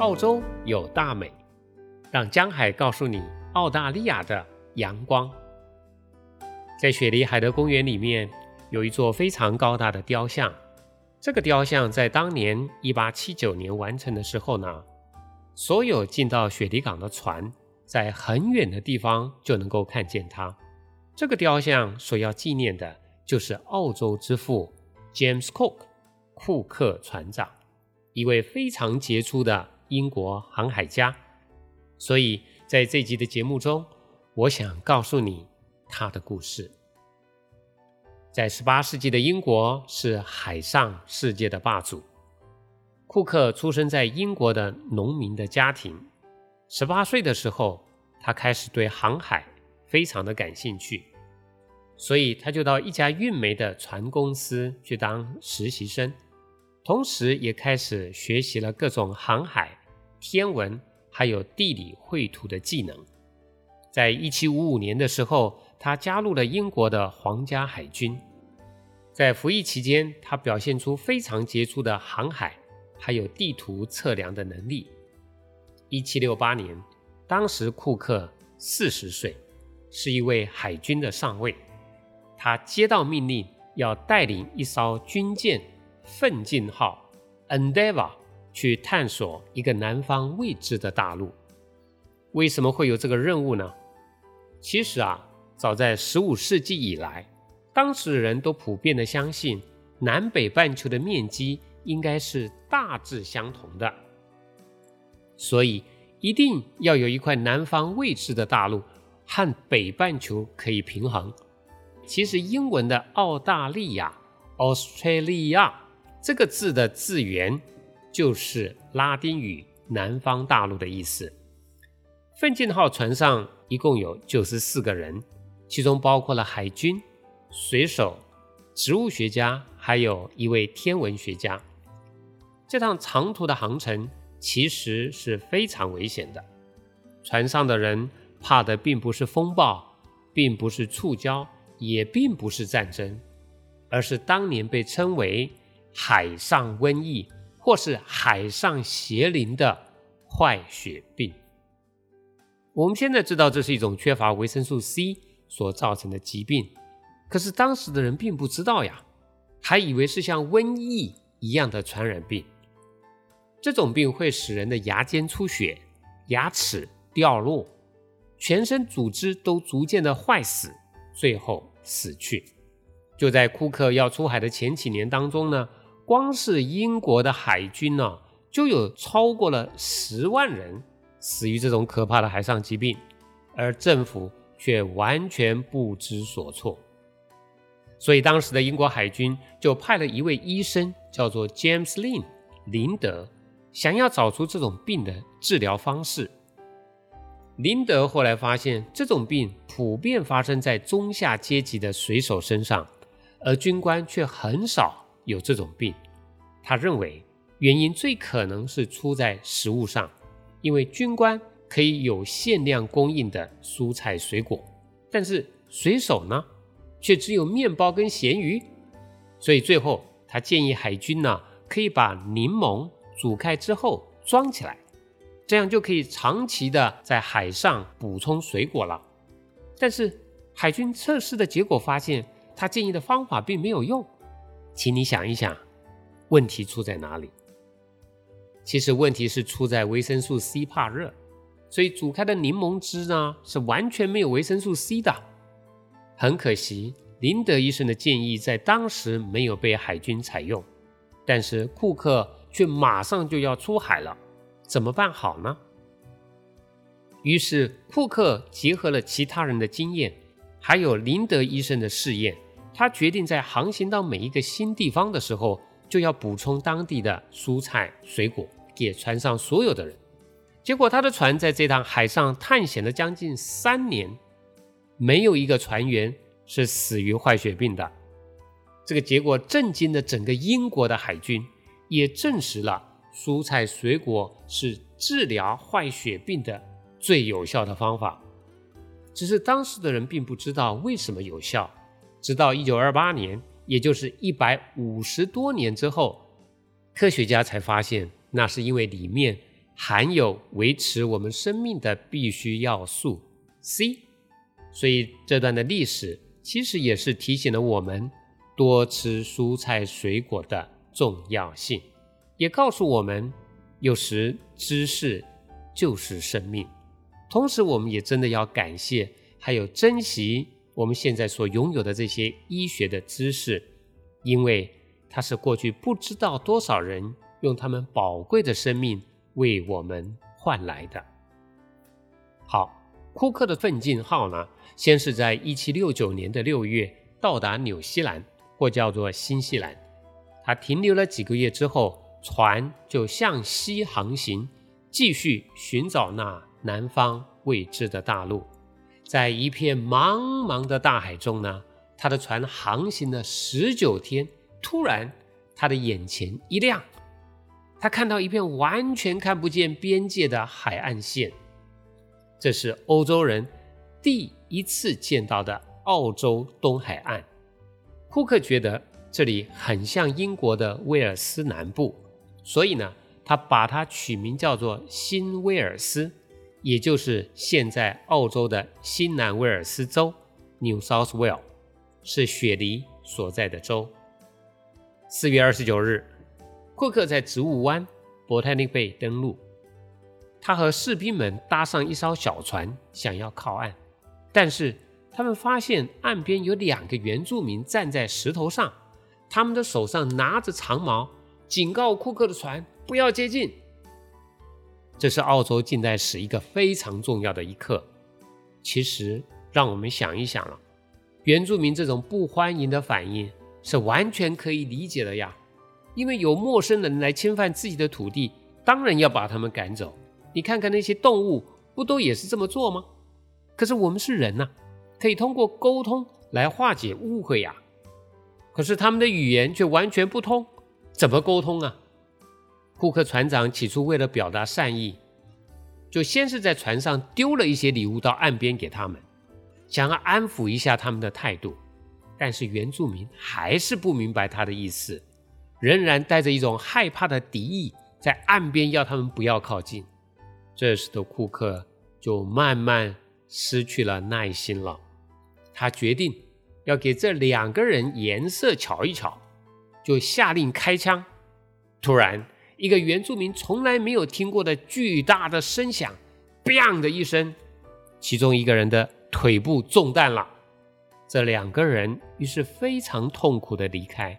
澳洲有大美，让江海告诉你澳大利亚的阳光。在雪梨海德公园里面有一座非常高大的雕像，这个雕像在当年一八七九年完成的时候呢，所有进到雪梨港的船在很远的地方就能够看见它。这个雕像所要纪念的就是澳洲之父 James Cook 库克船长，一位非常杰出的英国航海家。所以在这集的节目中，我想告诉你他的故事。在18世纪的英国是海上世界的霸主。库克出生在英国的农民的家庭。18岁的时候，他开始对航海非常的感兴趣。所以他就到一家运煤的船公司去当实习生，同时也开始学习了各种航海、天文还有地理绘图的技能。在一七五五年的时候，他加入了英国的皇家海军。在服役期间，他表现出非常杰出的航海还有地图测量的能力。一七六八年，当时库克四十岁，是一位海军的上尉。他接到命令，要带领一艘军舰“奋进号 ”（Endeavour） 去探索一个南方未知的大陆。为什么会有这个任务呢？其实啊，早在15世纪以来，当时的人都普遍的相信，南北半球的面积应该是大致相同的，所以一定要有一块南方未知的大陆和北半球可以平衡。其实英文的澳大利亚 （Australia） 这个字的字源就是拉丁语“南方大陆”的意思。奋进号船上一共有九十四个人，其中包括了海军、水手、植物学家，还有一位天文学家。这趟长途的航程其实是非常危险的，船上的人怕的并不是风暴，并不是触礁。也并不是战争，而是当年被称为“海上瘟疫”或是“海上邪灵”的坏血病。我们现在知道这是一种缺乏维生素 C 所造成的疾病，可是当时的人并不知道呀，还以为是像瘟疫一样的传染病。这种病会使人的牙尖出血、牙齿掉落、全身组织都逐渐的坏死，最后。死去，就在库克要出海的前几年当中呢，光是英国的海军呢，就有超过了十万人死于这种可怕的海上疾病，而政府却完全不知所措。所以当时的英国海军就派了一位医生，叫做 James Lin 林德，想要找出这种病的治疗方式。林德后来发现，这种病普遍发生在中下阶级的水手身上，而军官却很少有这种病。他认为原因最可能是出在食物上，因为军官可以有限量供应的蔬菜水果，但是水手呢，却只有面包跟咸鱼。所以最后他建议海军呢，可以把柠檬煮开之后装起来。这样就可以长期的在海上补充水果了，但是海军测试的结果发现，他建议的方法并没有用。请你想一想，问题出在哪里？其实问题是出在维生素 C 怕热，所以煮开的柠檬汁呢是完全没有维生素 C 的。很可惜，林德医生的建议在当时没有被海军采用，但是库克却马上就要出海了。怎么办好呢？于是库克结合了其他人的经验，还有林德医生的试验，他决定在航行到每一个新地方的时候，就要补充当地的蔬菜水果给船上所有的人。结果他的船在这趟海上探险了将近三年，没有一个船员是死于坏血病的。这个结果震惊了整个英国的海军，也证实了。蔬菜水果是治疗坏血病的最有效的方法，只是当时的人并不知道为什么有效。直到一九二八年，也就是一百五十多年之后，科学家才发现，那是因为里面含有维持我们生命的必需要素 C。所以这段的历史其实也是提醒了我们多吃蔬菜水果的重要性，也告诉我们有时知识就是生命。同时，我们也真的要感谢还有珍惜我们现在所拥有的这些医学的知识，因为它是过去不知道多少人用他们宝贵的生命为我们换来的。好，库克的奋进号呢，先是在一七六九年的六月到达纽西兰，或叫做新西兰。他停留了几个月之后，船就向西航行，继续寻找那南方未知的大陆。在一片茫茫的大海中呢，他的船航行了十九天，突然他的眼前一亮，他看到一片完全看不见边界的海岸线，这是欧洲人第一次见到的澳洲东海岸。库克觉得。这里很像英国的威尔斯南部，所以呢，他把它取名叫做新威尔斯，也就是现在澳洲的新南威尔斯州 （New South Wales），是雪梨所在的州。四月二十九日，库克在植物湾 （Botanic Bay） 登陆，他和士兵们搭上一艘小船，想要靠岸，但是他们发现岸边有两个原住民站在石头上。他们的手上拿着长矛，警告库克的船不要接近。这是澳洲近代史一个非常重要的一刻。其实，让我们想一想了，原住民这种不欢迎的反应是完全可以理解的呀。因为有陌生人来侵犯自己的土地，当然要把他们赶走。你看看那些动物，不都也是这么做吗？可是我们是人呐，可以通过沟通来化解误会呀。可是他们的语言却完全不通，怎么沟通啊？库克船长起初为了表达善意，就先是在船上丢了一些礼物到岸边给他们，想要安抚一下他们的态度。但是原住民还是不明白他的意思，仍然带着一种害怕的敌意，在岸边要他们不要靠近。这时的库克就慢慢失去了耐心了，他决定。要给这两个人颜色瞧一瞧，就下令开枪。突然，一个原住民从来没有听过的巨大的声响，“bang” 的一声，其中一个人的腿部中弹了。这两个人于是非常痛苦的离开。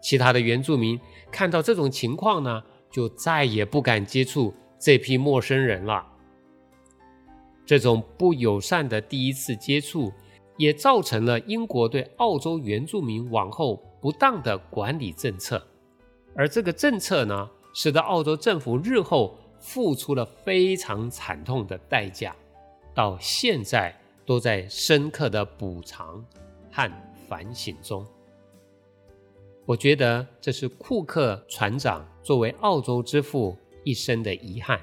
其他的原住民看到这种情况呢，就再也不敢接触这批陌生人了。这种不友善的第一次接触。也造成了英国对澳洲原住民往后不当的管理政策，而这个政策呢，使得澳洲政府日后付出了非常惨痛的代价，到现在都在深刻的补偿和反省中。我觉得这是库克船长作为澳洲之父一生的遗憾。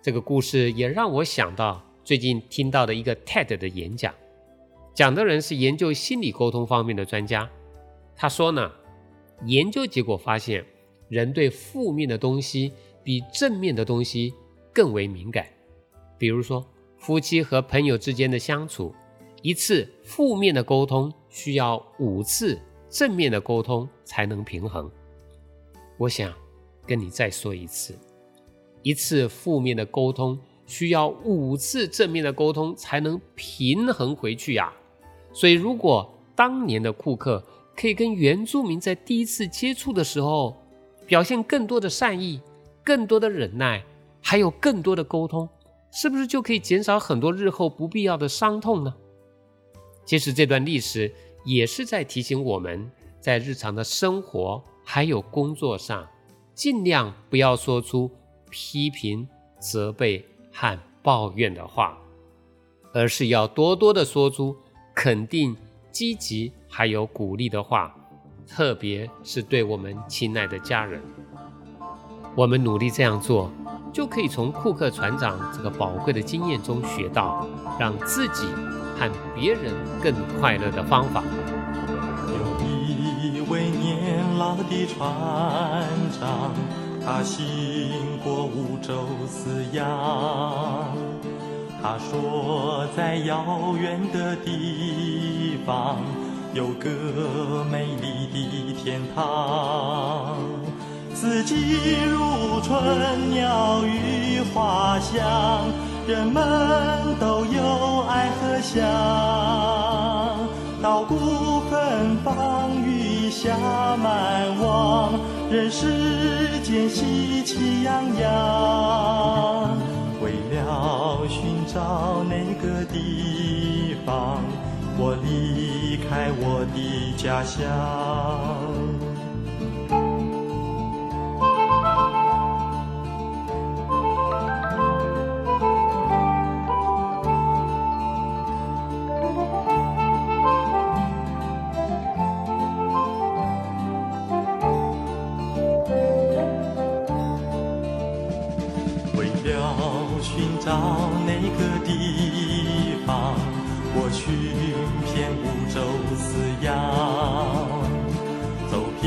这个故事也让我想到最近听到的一个 TED 的演讲。讲的人是研究心理沟通方面的专家，他说呢，研究结果发现，人对负面的东西比正面的东西更为敏感。比如说，夫妻和朋友之间的相处，一次负面的沟通需要五次正面的沟通才能平衡。我想跟你再说一次，一次负面的沟通需要五次正面的沟通才能平衡回去呀。所以，如果当年的库克可以跟原住民在第一次接触的时候表现更多的善意、更多的忍耐，还有更多的沟通，是不是就可以减少很多日后不必要的伤痛呢？其实，这段历史也是在提醒我们，在日常的生活还有工作上，尽量不要说出批评、责备和抱怨的话，而是要多多的说出。肯定、积极还有鼓励的话，特别是对我们亲爱的家人，我们努力这样做，就可以从库克船长这个宝贵的经验中学到让自己和别人更快乐的方法。有一位年老的船长，他行过五洲四洋。他说，在遥远的地方有个美丽的天堂，四季如春，鸟语花香，人们都有爱和想。稻谷芬芳，雨下满望，人世间喜气洋洋。为了寻找那个地方，我离开我的家乡。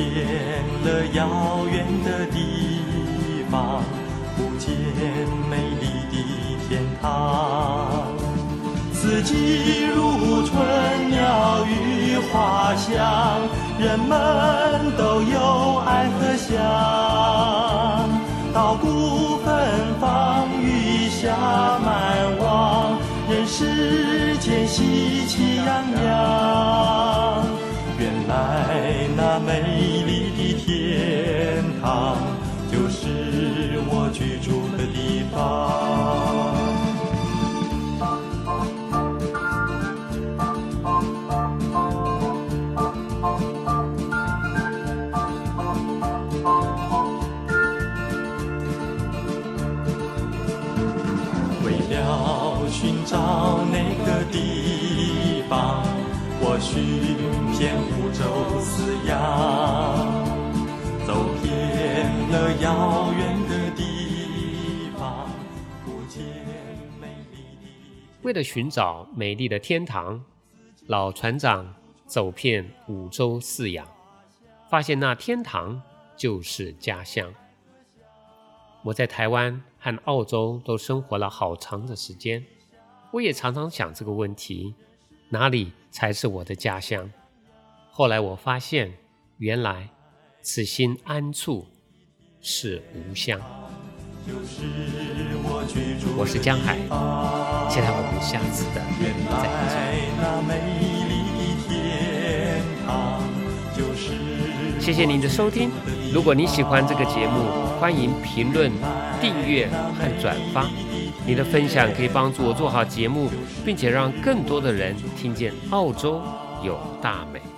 遍了遥远的地方，不见美丽的天堂。四季如春，鸟语花香，人们都有爱和想，稻谷芬芳。雨下满望，人世间喜寻找那个地方，我寻遍五洲四洋，走遍了遥远的地方，不见美丽的。为了寻找美丽的天堂，老船长走遍五洲四洋，发现那天堂就是家乡。我在台湾和澳洲都生活了好长的时间。我也常常想这个问题：哪里才是我的家乡？后来我发现，原来此心安处是吾乡。我是江海，期待我们下次的再见。谢谢您的收听。如果你喜欢这个节目，欢迎评论、订阅和转发。你的分享可以帮助我做好节目，并且让更多的人听见澳洲有大美。